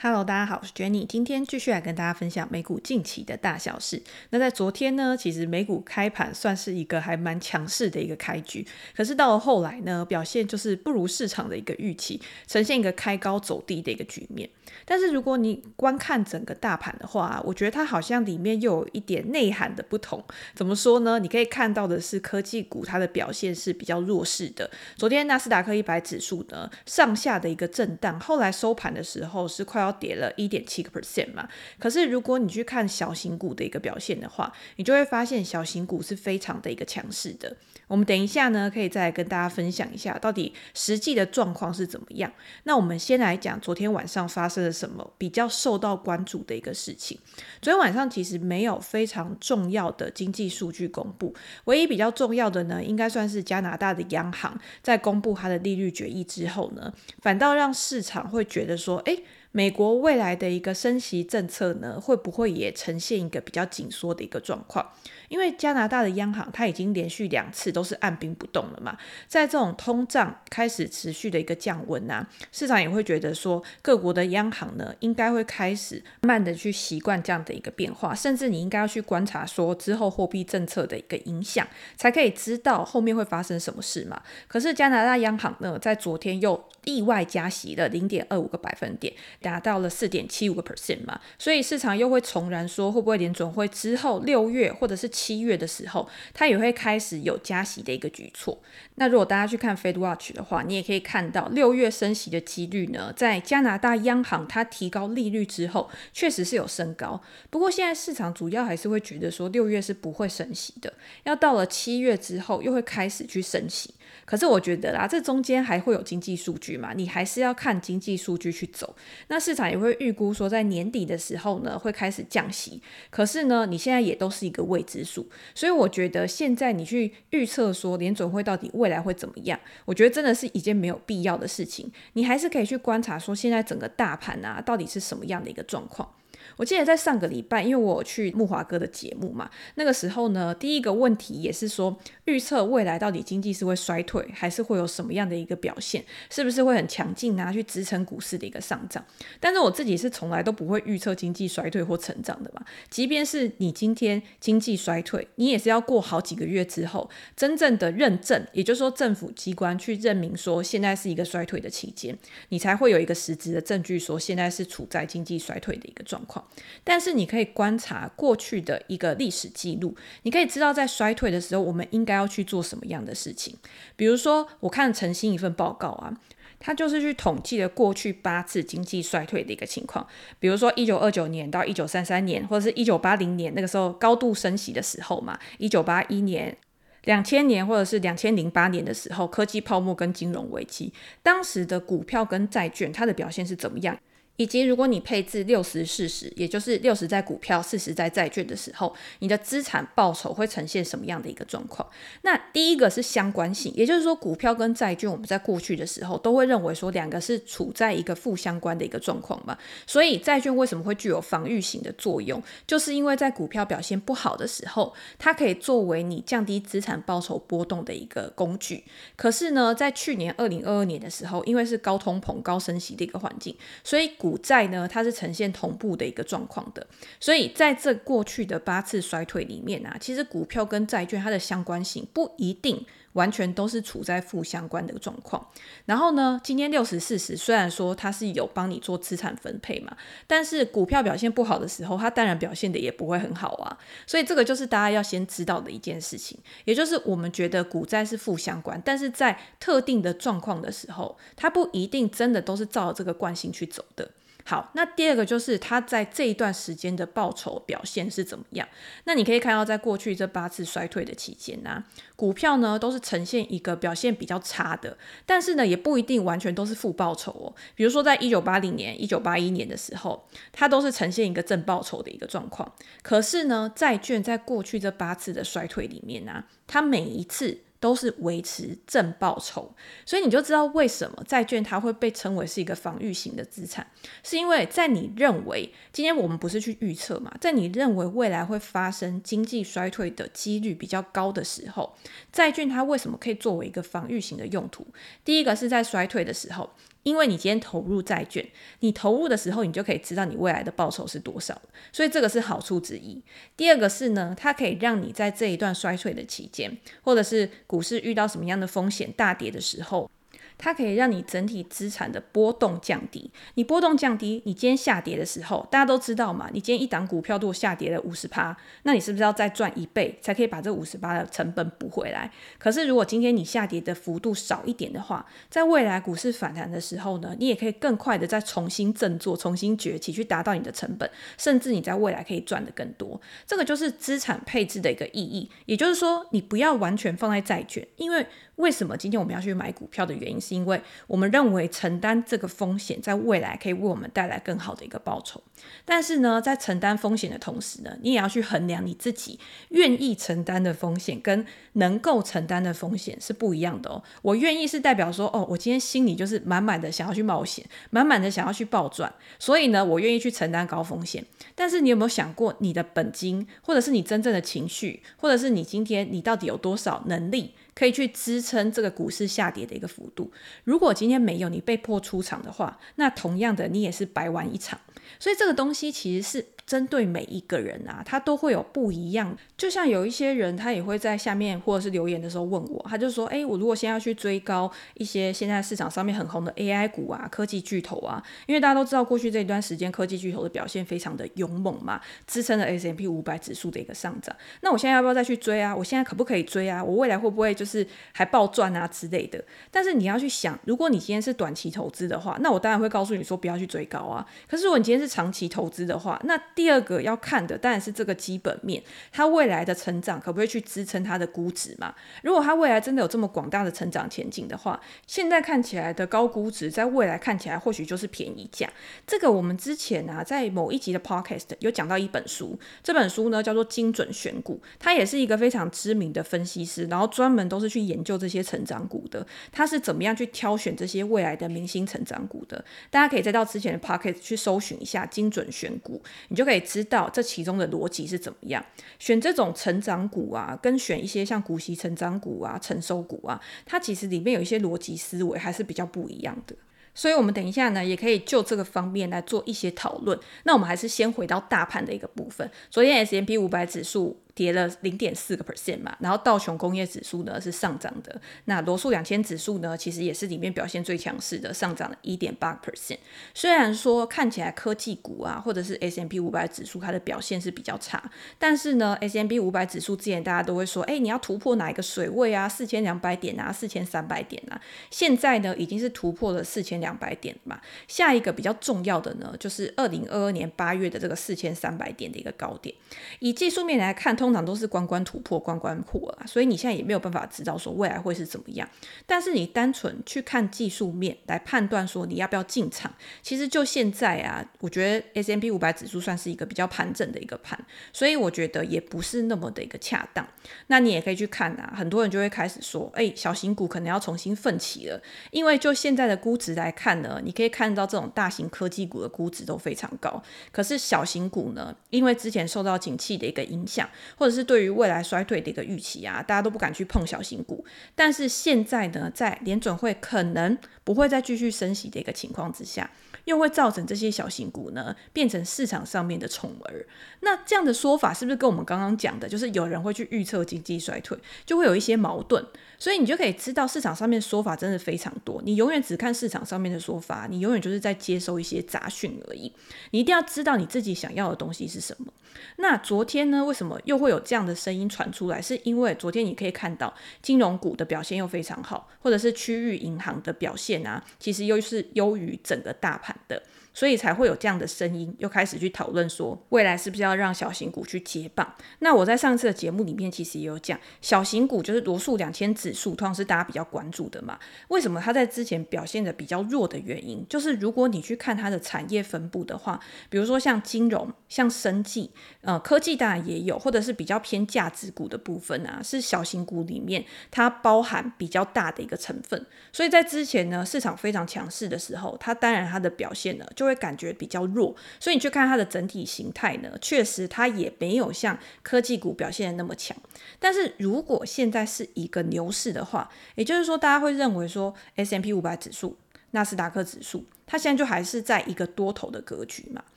Hello，大家好，我是 Jenny，今天继续来跟大家分享美股近期的大小事。那在昨天呢，其实美股开盘算是一个还蛮强势的一个开局，可是到了后来呢，表现就是不如市场的一个预期，呈现一个开高走低的一个局面。但是如果你观看整个大盘的话，我觉得它好像里面又有一点内涵的不同。怎么说呢？你可以看到的是科技股它的表现是比较弱势的。昨天纳斯达克一百指数呢，上下的一个震荡，后来收盘的时候是快要跌了一点七个 percent 嘛，可是如果你去看小型股的一个表现的话，你就会发现小型股是非常的一个强势的。我们等一下呢，可以再跟大家分享一下到底实际的状况是怎么样。那我们先来讲昨天晚上发生了什么比较受到关注的一个事情。昨天晚上其实没有非常重要的经济数据公布，唯一比较重要的呢，应该算是加拿大的央行在公布它的利率决议之后呢，反倒让市场会觉得说，诶。美国未来的一个升息政策呢，会不会也呈现一个比较紧缩的一个状况？因为加拿大的央行它已经连续两次都是按兵不动了嘛，在这种通胀开始持续的一个降温啊，市场也会觉得说各国的央行呢，应该会开始慢的去习惯这样的一个变化，甚至你应该要去观察说之后货币政策的一个影响，才可以知道后面会发生什么事嘛。可是加拿大央行呢，在昨天又意外加息了零点二五个百分点，达到了四点七五个 percent 嘛，所以市场又会重燃说会不会联准会之后六月或者是七月的时候，它也会开始有加息的一个举措。那如果大家去看 Fed Watch 的话，你也可以看到六月升息的几率呢，在加拿大央行它提高利率之后，确实是有升高。不过现在市场主要还是会觉得说六月是不会升息的，要到了七月之后又会开始去升息。可是我觉得啦，这中间还会有经济数据嘛，你还是要看经济数据去走。那市场也会预估说，在年底的时候呢，会开始降息。可是呢，你现在也都是一个未知数，所以我觉得现在你去预测说联准会到底未来会怎么样，我觉得真的是一件没有必要的事情。你还是可以去观察说，现在整个大盘啊，到底是什么样的一个状况。我记得在上个礼拜，因为我去木华哥的节目嘛，那个时候呢，第一个问题也是说，预测未来到底经济是会衰退，还是会有什么样的一个表现，是不是会很强劲啊，去支撑股市的一个上涨？但是我自己是从来都不会预测经济衰退或成长的嘛。即便是你今天经济衰退，你也是要过好几个月之后，真正的认证，也就是说政府机关去证明说现在是一个衰退的期间，你才会有一个实质的证据说现在是处在经济衰退的一个状况。但是你可以观察过去的一个历史记录，你可以知道在衰退的时候，我们应该要去做什么样的事情。比如说，我看晨星一份报告啊，他就是去统计了过去八次经济衰退的一个情况。比如说一九二九年到一九三三年，或者是一九八零年那个时候高度升息的时候嘛，一九八一年、两千年或者是两千零八年的时候，科技泡沫跟金融危机，当时的股票跟债券它的表现是怎么样？以及如果你配置六十四十，也就是六十在股票，四十在债券的时候，你的资产报酬会呈现什么样的一个状况？那第一个是相关性，也就是说股票跟债券，我们在过去的时候都会认为说两个是处在一个负相关的一个状况嘛。所以债券为什么会具有防御型的作用？就是因为在股票表现不好的时候，它可以作为你降低资产报酬波动的一个工具。可是呢，在去年二零二二年的时候，因为是高通膨、高升息的一个环境，所以股股债呢，它是呈现同步的一个状况的，所以在这过去的八次衰退里面啊，其实股票跟债券它的相关性不一定完全都是处在负相关的状况。然后呢，今天六十四十虽然说它是有帮你做资产分配嘛，但是股票表现不好的时候，它当然表现的也不会很好啊。所以这个就是大家要先知道的一件事情，也就是我们觉得股债是负相关，但是在特定的状况的时候，它不一定真的都是照这个惯性去走的。好，那第二个就是它在这一段时间的报酬表现是怎么样？那你可以看到，在过去这八次衰退的期间呢、股票呢都是呈现一个表现比较差的，但是呢也不一定完全都是负报酬哦。比如说在一九八零年、一九八一年的时候，它都是呈现一个正报酬的一个状况。可是呢，债券在过去这八次的衰退里面呢、它每一次。都是维持正报酬，所以你就知道为什么债券它会被称为是一个防御型的资产，是因为在你认为今天我们不是去预测嘛，在你认为未来会发生经济衰退的几率比较高的时候，债券它为什么可以作为一个防御型的用途？第一个是在衰退的时候。因为你今天投入债券，你投入的时候，你就可以知道你未来的报酬是多少，所以这个是好处之一。第二个是呢，它可以让你在这一段衰退的期间，或者是股市遇到什么样的风险大跌的时候。它可以让你整体资产的波动降低。你波动降低，你今天下跌的时候，大家都知道嘛？你今天一档股票如果下跌了五十趴，那你是不是要再赚一倍才可以把这五十趴的成本补回来？可是如果今天你下跌的幅度少一点的话，在未来股市反弹的时候呢，你也可以更快的再重新振作、重新崛起，去达到你的成本，甚至你在未来可以赚得更多。这个就是资产配置的一个意义。也就是说，你不要完全放在债券，因为为什么今天我们要去买股票的原因是因为我们认为承担这个风险，在未来可以为我们带来更好的一个报酬。但是呢，在承担风险的同时呢，你也要去衡量你自己愿意承担的风险跟能够承担的风险是不一样的哦。我愿意是代表说，哦，我今天心里就是满满的想要去冒险，满满的想要去暴赚，所以呢，我愿意去承担高风险。但是你有没有想过，你的本金，或者是你真正的情绪，或者是你今天你到底有多少能力？可以去支撑这个股市下跌的一个幅度。如果今天没有你被迫出场的话，那同样的你也是白玩一场。所以这个东西其实是。针对每一个人啊，他都会有不一样。就像有一些人，他也会在下面或者是留言的时候问我，他就说：“诶，我如果现在要去追高一些现在市场上面很红的 AI 股啊，科技巨头啊，因为大家都知道过去这一段时间科技巨头的表现非常的勇猛嘛，支撑了 S M P 五百指数的一个上涨。那我现在要不要再去追啊？我现在可不可以追啊？我未来会不会就是还暴赚啊之类的？但是你要去想，如果你今天是短期投资的话，那我当然会告诉你说不要去追高啊。可是如果你今天是长期投资的话，那第二个要看的当然是这个基本面，它未来的成长可不可以去支撑它的估值嘛？如果它未来真的有这么广大的成长前景的话，现在看起来的高估值，在未来看起来或许就是便宜价。这个我们之前啊，在某一集的 podcast 有讲到一本书，这本书呢叫做《精准选股》，他也是一个非常知名的分析师，然后专门都是去研究这些成长股的。他是怎么样去挑选这些未来的明星成长股的？大家可以再到之前的 podcast 去搜寻一下《精准选股》，你就可以知道这。其中的逻辑是怎么样？选这种成长股啊，跟选一些像股息成长股啊、成熟股啊，它其实里面有一些逻辑思维还是比较不一样的。所以，我们等一下呢，也可以就这个方面来做一些讨论。那我们还是先回到大盘的一个部分。昨天 S M P 五百指数。跌了零点四个 percent 嘛，然后道琼工业指数呢是上涨的，那罗素两千指数呢其实也是里面表现最强势的，上涨了一点八 percent。虽然说看起来科技股啊或者是 S M P 五百指数它的表现是比较差，但是呢 S M P 五百指数之前大家都会说，哎，你要突破哪一个水位啊？四千两百点啊，四千三百点啊。现在呢已经是突破了四千两百点嘛，下一个比较重要的呢就是二零二二年八月的这个四千三百点的一个高点。以技术面来看，通通常都是关关突破，关关破啊，所以你现在也没有办法知道说未来会是怎么样。但是你单纯去看技术面来判断说你要不要进场，其实就现在啊，我觉得 S M P 五百指数算是一个比较盘整的一个盘，所以我觉得也不是那么的一个恰当。那你也可以去看啊，很多人就会开始说，哎，小型股可能要重新奋起了，因为就现在的估值来看呢，你可以看到这种大型科技股的估值都非常高，可是小型股呢，因为之前受到景气的一个影响。或者是对于未来衰退的一个预期啊，大家都不敢去碰小型股。但是现在呢，在联准会可能不会再继续升息的一个情况之下，又会造成这些小型股呢变成市场上面的宠儿。那这样的说法是不是跟我们刚刚讲的，就是有人会去预测经济衰退，就会有一些矛盾？所以你就可以知道市场上面说法真的非常多。你永远只看市场上面的说法，你永远就是在接收一些杂讯而已。你一定要知道你自己想要的东西是什么。那昨天呢，为什么又会有这样的声音传出来？是因为昨天你可以看到金融股的表现又非常好，或者是区域银行的表现啊，其实又是优于整个大盘的。所以才会有这样的声音，又开始去讨论说，未来是不是要让小型股去接棒？那我在上次的节目里面其实也有讲，小型股就是罗素两千指数，通常是大家比较关注的嘛。为什么它在之前表现的比较弱的原因，就是如果你去看它的产业分布的话，比如说像金融、像生技、呃科技当然也有，或者是比较偏价值股的部分啊，是小型股里面它包含比较大的一个成分。所以在之前呢，市场非常强势的时候，它当然它的表现呢就会感觉比较弱，所以你去看它的整体形态呢，确实它也没有像科技股表现的那么强。但是如果现在是一个牛市的话，也就是说大家会认为说 S M P 五百指数纳斯达克指数，它现在就还是在一个多头的格局嘛。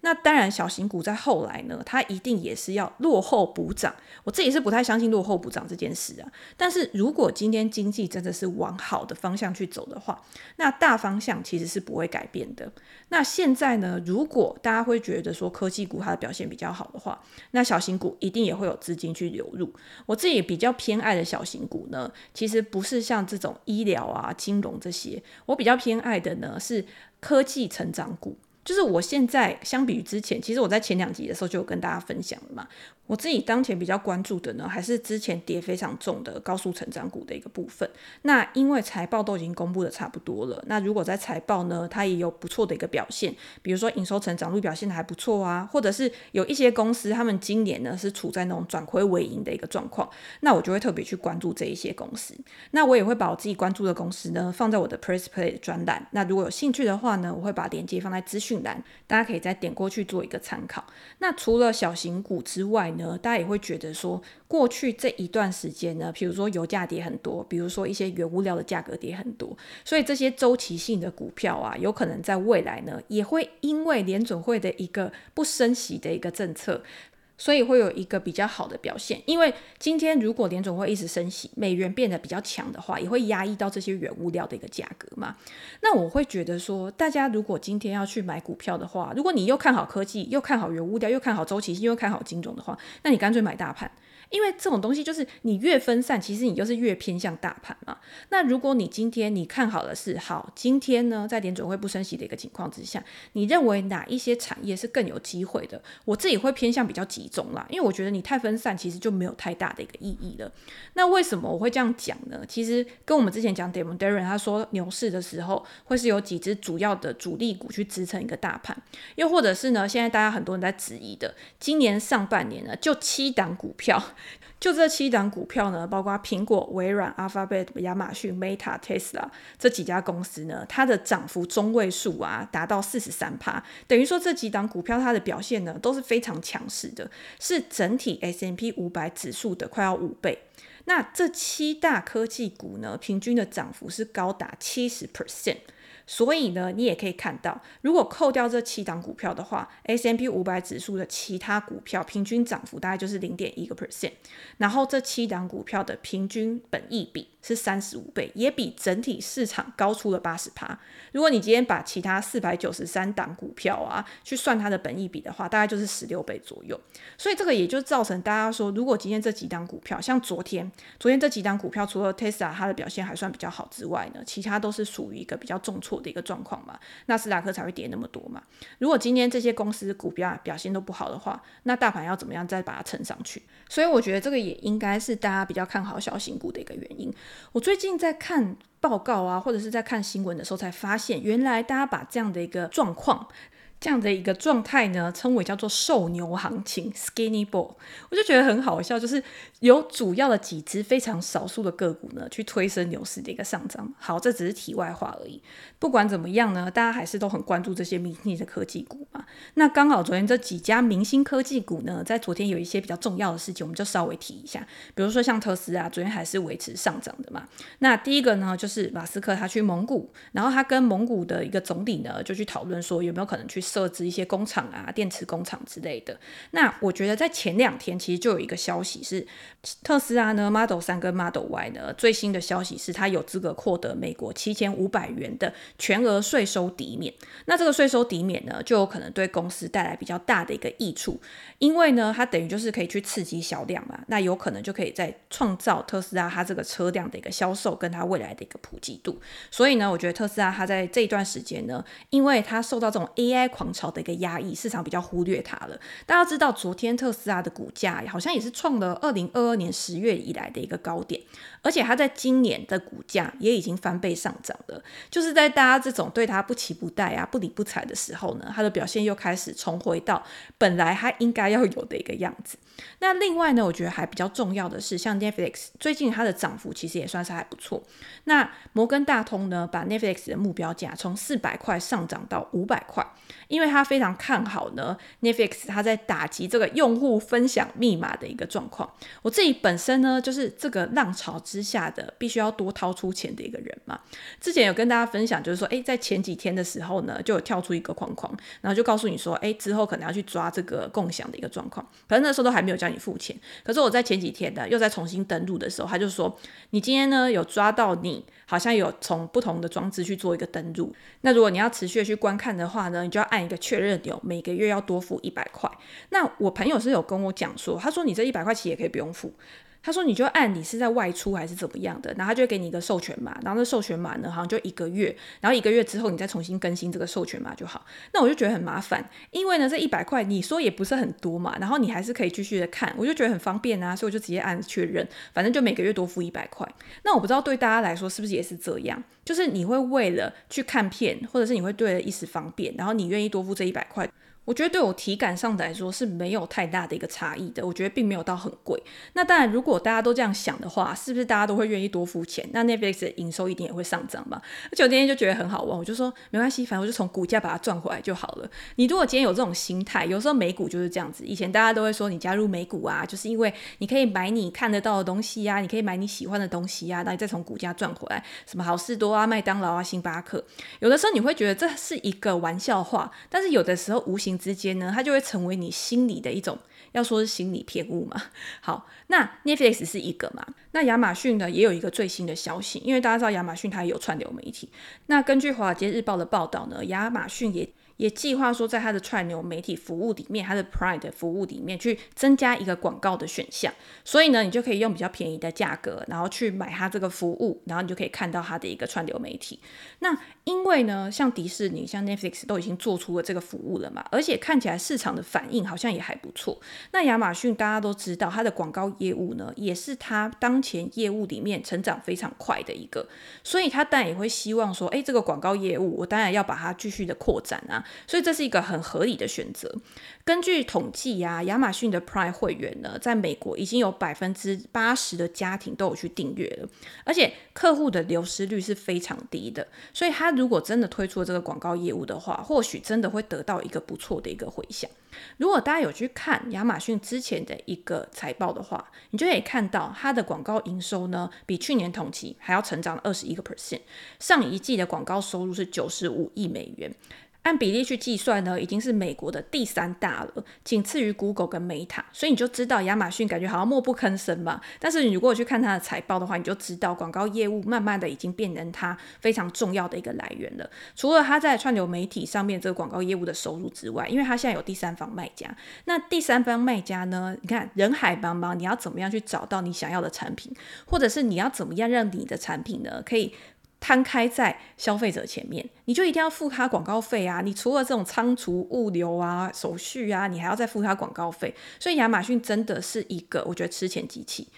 那当然，小型股在后来呢，它一定也是要落后补涨。我自己是不太相信落后补涨这件事啊。但是如果今天经济真的是往好的方向去走的话，那大方向其实是不会改变的。那现在呢，如果大家会觉得说科技股它的表现比较好的话，那小型股一定也会有资金去流入。我自己比较偏爱的小型股呢，其实不是像这种医疗啊、金融这些，我比较偏爱的呢是科技成长股。就是我现在相比于之前，其实我在前两集的时候就有跟大家分享了嘛。我自己当前比较关注的呢，还是之前跌非常重的高速成长股的一个部分。那因为财报都已经公布的差不多了，那如果在财报呢，它也有不错的一个表现，比如说营收成长率表现的还不错啊，或者是有一些公司他们今年呢是处在那种转亏为盈的一个状况，那我就会特别去关注这一些公司。那我也会把我自己关注的公司呢放在我的 Press Play 专栏。那如果有兴趣的话呢，我会把链接放在资讯大家可以再点过去做一个参考。那除了小型股之外呢，大家也会觉得说，过去这一段时间呢，比如说油价跌很多，比如说一些原物料的价格跌很多，所以这些周期性的股票啊，有可能在未来呢，也会因为联准会的一个不升息的一个政策。所以会有一个比较好的表现，因为今天如果联总会一直升息，美元变得比较强的话，也会压抑到这些原物料的一个价格嘛。那我会觉得说，大家如果今天要去买股票的话，如果你又看好科技，又看好原物料，又看好周期性，又看好金融的话，那你干脆买大盘。因为这种东西就是你越分散，其实你就是越偏向大盘嘛。那如果你今天你看好的是好，今天呢，在联准会不升息的一个情况之下，你认为哪一些产业是更有机会的？我自己会偏向比较集中啦，因为我觉得你太分散，其实就没有太大的一个意义了。那为什么我会这样讲呢？其实跟我们之前讲 Damon Darren 他说牛市的时候会是有几只主要的主力股去支撑一个大盘，又或者是呢，现在大家很多人在质疑的，今年上半年呢就七档股票。就这七档股票呢，包括苹果、微软、Alphabet、亚马逊、Meta、Tesla 这几家公司呢，它的涨幅中位数啊达到四十三趴，等于说这几档股票它的表现呢都是非常强势的，是整体 S M P 五百指数的快要五倍。那这七大科技股呢，平均的涨幅是高达七十 percent。所以呢，你也可以看到，如果扣掉这七档股票的话，S M P 五百指数的其他股票平均涨幅大概就是零点一个 percent，然后这七档股票的平均本益比是三十五倍，也比整体市场高出了八十趴。如果你今天把其他四百九十三档股票啊去算它的本益比的话，大概就是十六倍左右。所以这个也就造成大家说，如果今天这几档股票，像昨天，昨天这几档股票除了 Tesla 它的表现还算比较好之外呢，其他都是属于一个比较重挫的一个状况嘛，纳斯达克才会跌那么多嘛。如果今天这些公司股票表现都不好的话，那大盘要怎么样再把它撑上去？所以我觉得这个也应该是大家比较看好小型股的一个原因。我最近在看报告啊，或者是在看新闻的时候，才发现原来大家把这样的一个状况。这样的一个状态呢，称为叫做瘦牛行情 （skinny bull），我就觉得很好笑，就是有主要的几只非常少数的个股呢，去推升牛市的一个上涨。好，这只是题外话而已。不管怎么样呢，大家还是都很关注这些明星的科技股嘛。那刚好昨天这几家明星科技股呢，在昨天有一些比较重要的事情，我们就稍微提一下。比如说像特斯拉，昨天还是维持上涨的嘛。那第一个呢，就是马斯克他去蒙古，然后他跟蒙古的一个总理呢，就去讨论说有没有可能去。设置一些工厂啊，电池工厂之类的。那我觉得在前两天其实就有一个消息是，特斯拉呢 Model 3跟 Model Y 呢最新的消息是，它有资格获得美国七千五百元的全额税收抵免。那这个税收抵免呢，就有可能对公司带来比较大的一个益处，因为呢，它等于就是可以去刺激销量嘛。那有可能就可以在创造特斯拉它这个车辆的一个销售跟它未来的一个普及度。所以呢，我觉得特斯拉它在这一段时间呢，因为它受到这种 AI 狂潮的一个压抑，市场比较忽略它了。大家知道，昨天特斯拉的股价好像也是创了二零二二年十月以来的一个高点，而且它在今年的股价也已经翻倍上涨了。就是在大家这种对它不期不待啊、不理不睬的时候呢，它的表现又开始重回到本来它应该要有的一个样子。那另外呢，我觉得还比较重要的是，像 Netflix 最近它的涨幅其实也算是还不错。那摩根大通呢，把 Netflix 的目标价从四百块上涨到五百块。因为他非常看好呢 Netflix 他在打击这个用户分享密码的一个状况。我自己本身呢，就是这个浪潮之下的必须要多掏出钱的一个人嘛。之前有跟大家分享，就是说，诶，在前几天的时候呢，就有跳出一个框框，然后就告诉你说，诶，之后可能要去抓这个共享的一个状况。可能那时候都还没有叫你付钱，可是我在前几天呢，又在重新登录的时候，他就说，你今天呢有抓到你好像有从不同的装置去做一个登录，那如果你要持续的去观看的话呢，你就要按按一个确认有，每个月要多付一百块。那我朋友是有跟我讲说，他说你这一百块其实也可以不用付。他说：“你就按你是在外出还是怎么样的，然后他就给你一个授权码，然后那授权码呢，好像就一个月，然后一个月之后你再重新更新这个授权码就好。那我就觉得很麻烦，因为呢这一百块你说也不是很多嘛，然后你还是可以继续的看，我就觉得很方便啊，所以我就直接按确认，反正就每个月多付一百块。那我不知道对大家来说是不是也是这样，就是你会为了去看片，或者是你会对了一时方便，然后你愿意多付这一百块。”我觉得对我体感上来说是没有太大的一个差异的，我觉得并没有到很贵。那当然，如果大家都这样想的话，是不是大家都会愿意多付钱？那 Netflix 的营收一定也会上涨嘛？而且我今天就觉得很好玩，我就说没关系，反正我就从股价把它赚回来就好了。你如果今天有这种心态，有时候美股就是这样子。以前大家都会说你加入美股啊，就是因为你可以买你看得到的东西呀、啊，你可以买你喜欢的东西呀、啊，然后你再从股价赚回来。什么好事多啊、麦当劳啊、星巴克，有的时候你会觉得这是一个玩笑话，但是有的时候无形之间呢，它就会。成为你心里的一种，要说是心理偏误嘛。好，那 Netflix 是一个嘛，那亚马逊呢也有一个最新的消息，因为大家知道亚马逊它也有串流媒体。那根据华尔街日报的报道呢，亚马逊也。也计划说，在它的串流媒体服务里面，它的 Prime 服务里面去增加一个广告的选项，所以呢，你就可以用比较便宜的价格，然后去买它这个服务，然后你就可以看到它的一个串流媒体。那因为呢，像迪士尼、像 Netflix 都已经做出了这个服务了嘛，而且看起来市场的反应好像也还不错。那亚马逊大家都知道，它的广告业务呢，也是它当前业务里面成长非常快的一个，所以它当然也会希望说，哎，这个广告业务，我当然要把它继续的扩展啊。所以这是一个很合理的选择。根据统计呀、啊，亚马逊的 Prime 会员呢，在美国已经有百分之八十的家庭都有去订阅了，而且客户的流失率是非常低的。所以，他如果真的推出了这个广告业务的话，或许真的会得到一个不错的一个回响。如果大家有去看亚马逊之前的一个财报的话，你就可以看到它的广告营收呢，比去年同期还要成长了二十一个 percent。上一季的广告收入是九十五亿美元。按比例去计算呢，已经是美国的第三大了，仅次于 Google 跟 Meta，所以你就知道亚马逊感觉好像默不吭声嘛。但是你如果去看它的财报的话，你就知道广告业务慢慢的已经变成它非常重要的一个来源了。除了它在串流媒体上面这个广告业务的收入之外，因为它现在有第三方卖家，那第三方卖家呢，你看人海茫茫，你要怎么样去找到你想要的产品，或者是你要怎么样让你的产品呢可以摊开在消费者前面，你就一定要付他广告费啊！你除了这种仓储、物流啊、手续啊，你还要再付他广告费。所以亚马逊真的是一个我觉得吃钱机器。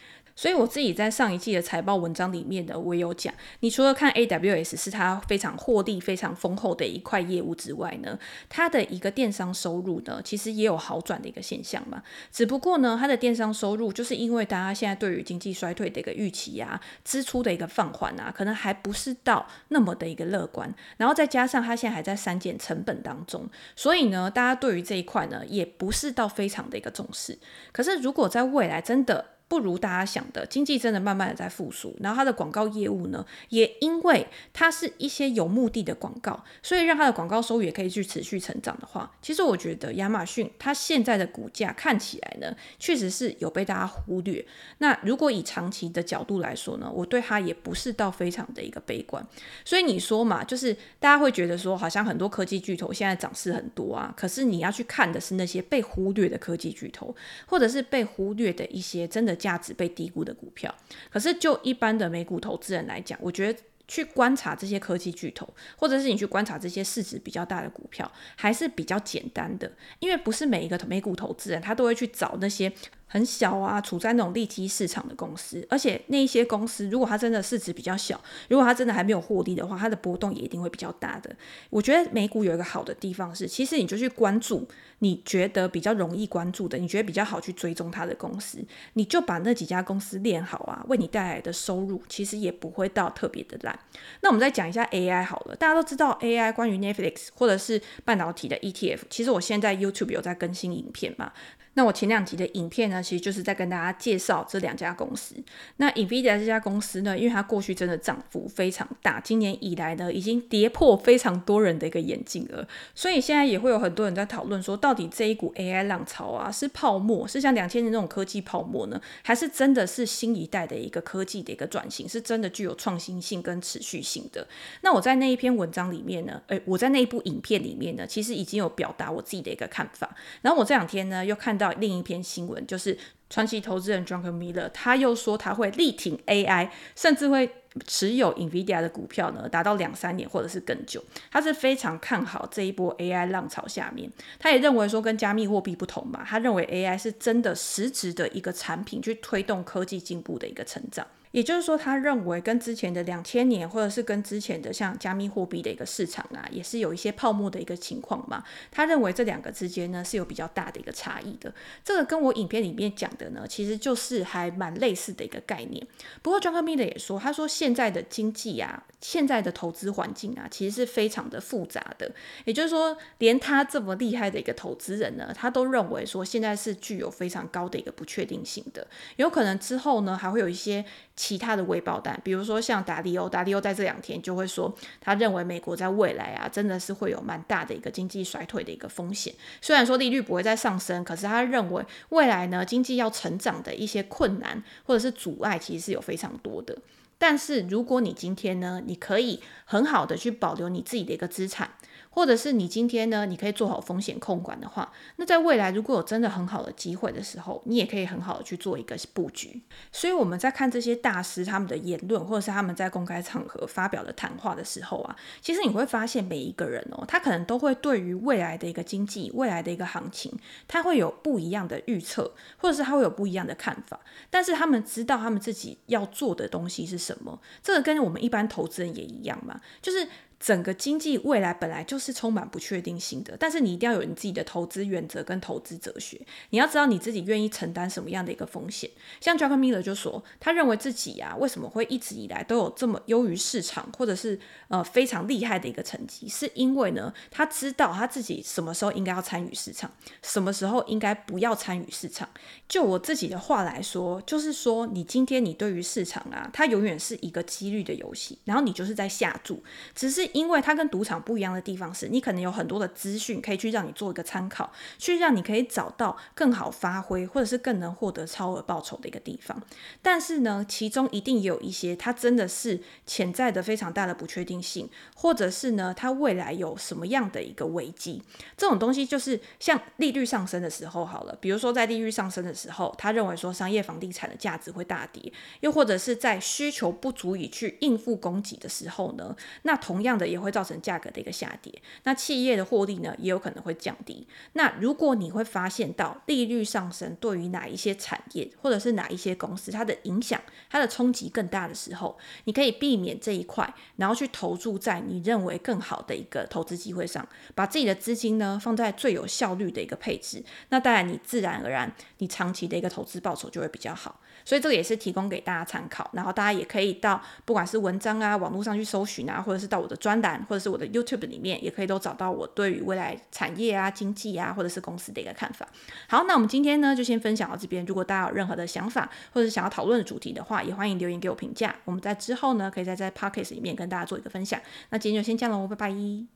所以我自己在上一季的财报文章里面呢，我也有讲，你除了看 AWS 是它非常获利非常丰厚的一块业务之外呢，它的一个电商收入呢，其实也有好转的一个现象嘛。只不过呢，它的电商收入就是因为大家现在对于经济衰退的一个预期啊，支出的一个放缓啊，可能还不是到那么的一个乐观。然后再加上它现在还在删减成本当中，所以呢，大家对于这一块呢，也不是到非常的一个重视。可是如果在未来真的，不如大家想的，经济真的慢慢的在复苏，然后它的广告业务呢，也因为它是一些有目的的广告，所以让它的广告收入也可以去持续成长的话，其实我觉得亚马逊它现在的股价看起来呢，确实是有被大家忽略。那如果以长期的角度来说呢，我对它也不是到非常的一个悲观。所以你说嘛，就是大家会觉得说，好像很多科技巨头现在涨势很多啊，可是你要去看的是那些被忽略的科技巨头，或者是被忽略的一些真的。价值被低估的股票，可是就一般的美股投资人来讲，我觉得去观察这些科技巨头，或者是你去观察这些市值比较大的股票，还是比较简单的，因为不是每一个美股投资人他都会去找那些很小啊，处在那种利基市场的公司，而且那一些公司，如果它真的市值比较小，如果它真的还没有获利的话，它的波动也一定会比较大的。我觉得美股有一个好的地方是，其实你就去关注你觉得比较容易关注的，你觉得比较好去追踪它的公司，你就把那几家公司练好啊，为你带来的收入其实也不会到特别的烂。那我们再讲一下 AI 好了，大家都知道 AI 关于 Netflix 或者是半导体的 ETF，其实我现在 YouTube 有在更新影片嘛。那我前两集的影片呢，其实就是在跟大家介绍这两家公司。那 NVIDIA 这家公司呢，因为它过去真的涨幅非常大，今年以来呢，已经跌破非常多人的一个眼镜了。所以现在也会有很多人在讨论说，到底这一股 AI 浪潮啊，是泡沫，是像两千年那种科技泡沫呢，还是真的是新一代的一个科技的一个转型，是真的具有创新性跟持续性的？那我在那一篇文章里面呢，诶，我在那一部影片里面呢，其实已经有表达我自己的一个看法。然后我这两天呢，又看到另一篇新闻，就是传奇投资人 Drunk Miller 他又说他会力挺 AI，甚至会持有 NVIDIA 的股票呢，达到两三年或者是更久。他是非常看好这一波 AI 浪潮下面，他也认为说跟加密货币不同嘛，他认为 AI 是真的实质的一个产品，去推动科技进步的一个成长。也就是说，他认为跟之前的两千年，或者是跟之前的像加密货币的一个市场啊，也是有一些泡沫的一个情况嘛。他认为这两个之间呢是有比较大的一个差异的。这个跟我影片里面讲的呢，其实就是还蛮类似的一个概念。不过，Druckenmiller 也说，他说现在的经济啊，现在的投资环境啊，其实是非常的复杂的。也就是说，连他这么厉害的一个投资人呢，他都认为说现在是具有非常高的一个不确定性的，有可能之后呢还会有一些。其他的微爆弹，比如说像达利欧，达利欧在这两天就会说，他认为美国在未来啊，真的是会有蛮大的一个经济衰退的一个风险。虽然说利率不会再上升，可是他认为未来呢，经济要成长的一些困难或者是阻碍，其实是有非常多的。但是如果你今天呢，你可以很好的去保留你自己的一个资产。或者是你今天呢，你可以做好风险控管的话，那在未来如果有真的很好的机会的时候，你也可以很好的去做一个布局。所以我们在看这些大师他们的言论，或者是他们在公开场合发表的谈话的时候啊，其实你会发现每一个人哦，他可能都会对于未来的一个经济、未来的一个行情，他会有不一样的预测，或者是他会有不一样的看法。但是他们知道他们自己要做的东西是什么，这个跟我们一般投资人也一样嘛，就是。整个经济未来本来就是充满不确定性的，但是你一定要有你自己的投资原则跟投资哲学。你要知道你自己愿意承担什么样的一个风险。像 Jockemiller 就说，他认为自己呀、啊，为什么会一直以来都有这么优于市场，或者是呃非常厉害的一个成绩，是因为呢，他知道他自己什么时候应该要参与市场，什么时候应该不要参与市场。就我自己的话来说，就是说你今天你对于市场啊，它永远是一个几率的游戏，然后你就是在下注，只是。因为它跟赌场不一样的地方是，你可能有很多的资讯可以去让你做一个参考，去让你可以找到更好发挥，或者是更能获得超额报酬的一个地方。但是呢，其中一定也有一些它真的是潜在的非常大的不确定性，或者是呢，它未来有什么样的一个危机。这种东西就是像利率上升的时候，好了，比如说在利率上升的时候，他认为说商业房地产的价值会大跌，又或者是在需求不足以去应付供给的时候呢，那同样也会造成价格的一个下跌，那企业的获利呢，也有可能会降低。那如果你会发现到利率上升对于哪一些产业或者是哪一些公司它的影响、它的冲击更大的时候，你可以避免这一块，然后去投注在你认为更好的一个投资机会上，把自己的资金呢放在最有效率的一个配置。那当然，你自然而然你长期的一个投资报酬就会比较好。所以这个也是提供给大家参考，然后大家也可以到不管是文章啊、网络上去搜寻啊，或者是到我的专栏，或者是我的 YouTube 里面，也可以都找到我对于未来产业啊、经济啊，或者是公司的一个看法。好，那我们今天呢就先分享到这边。如果大家有任何的想法，或者是想要讨论的主题的话，也欢迎留言给我评价。我们在之后呢，可以再在 Podcast 里面跟大家做一个分享。那今天就先这样喽，拜拜。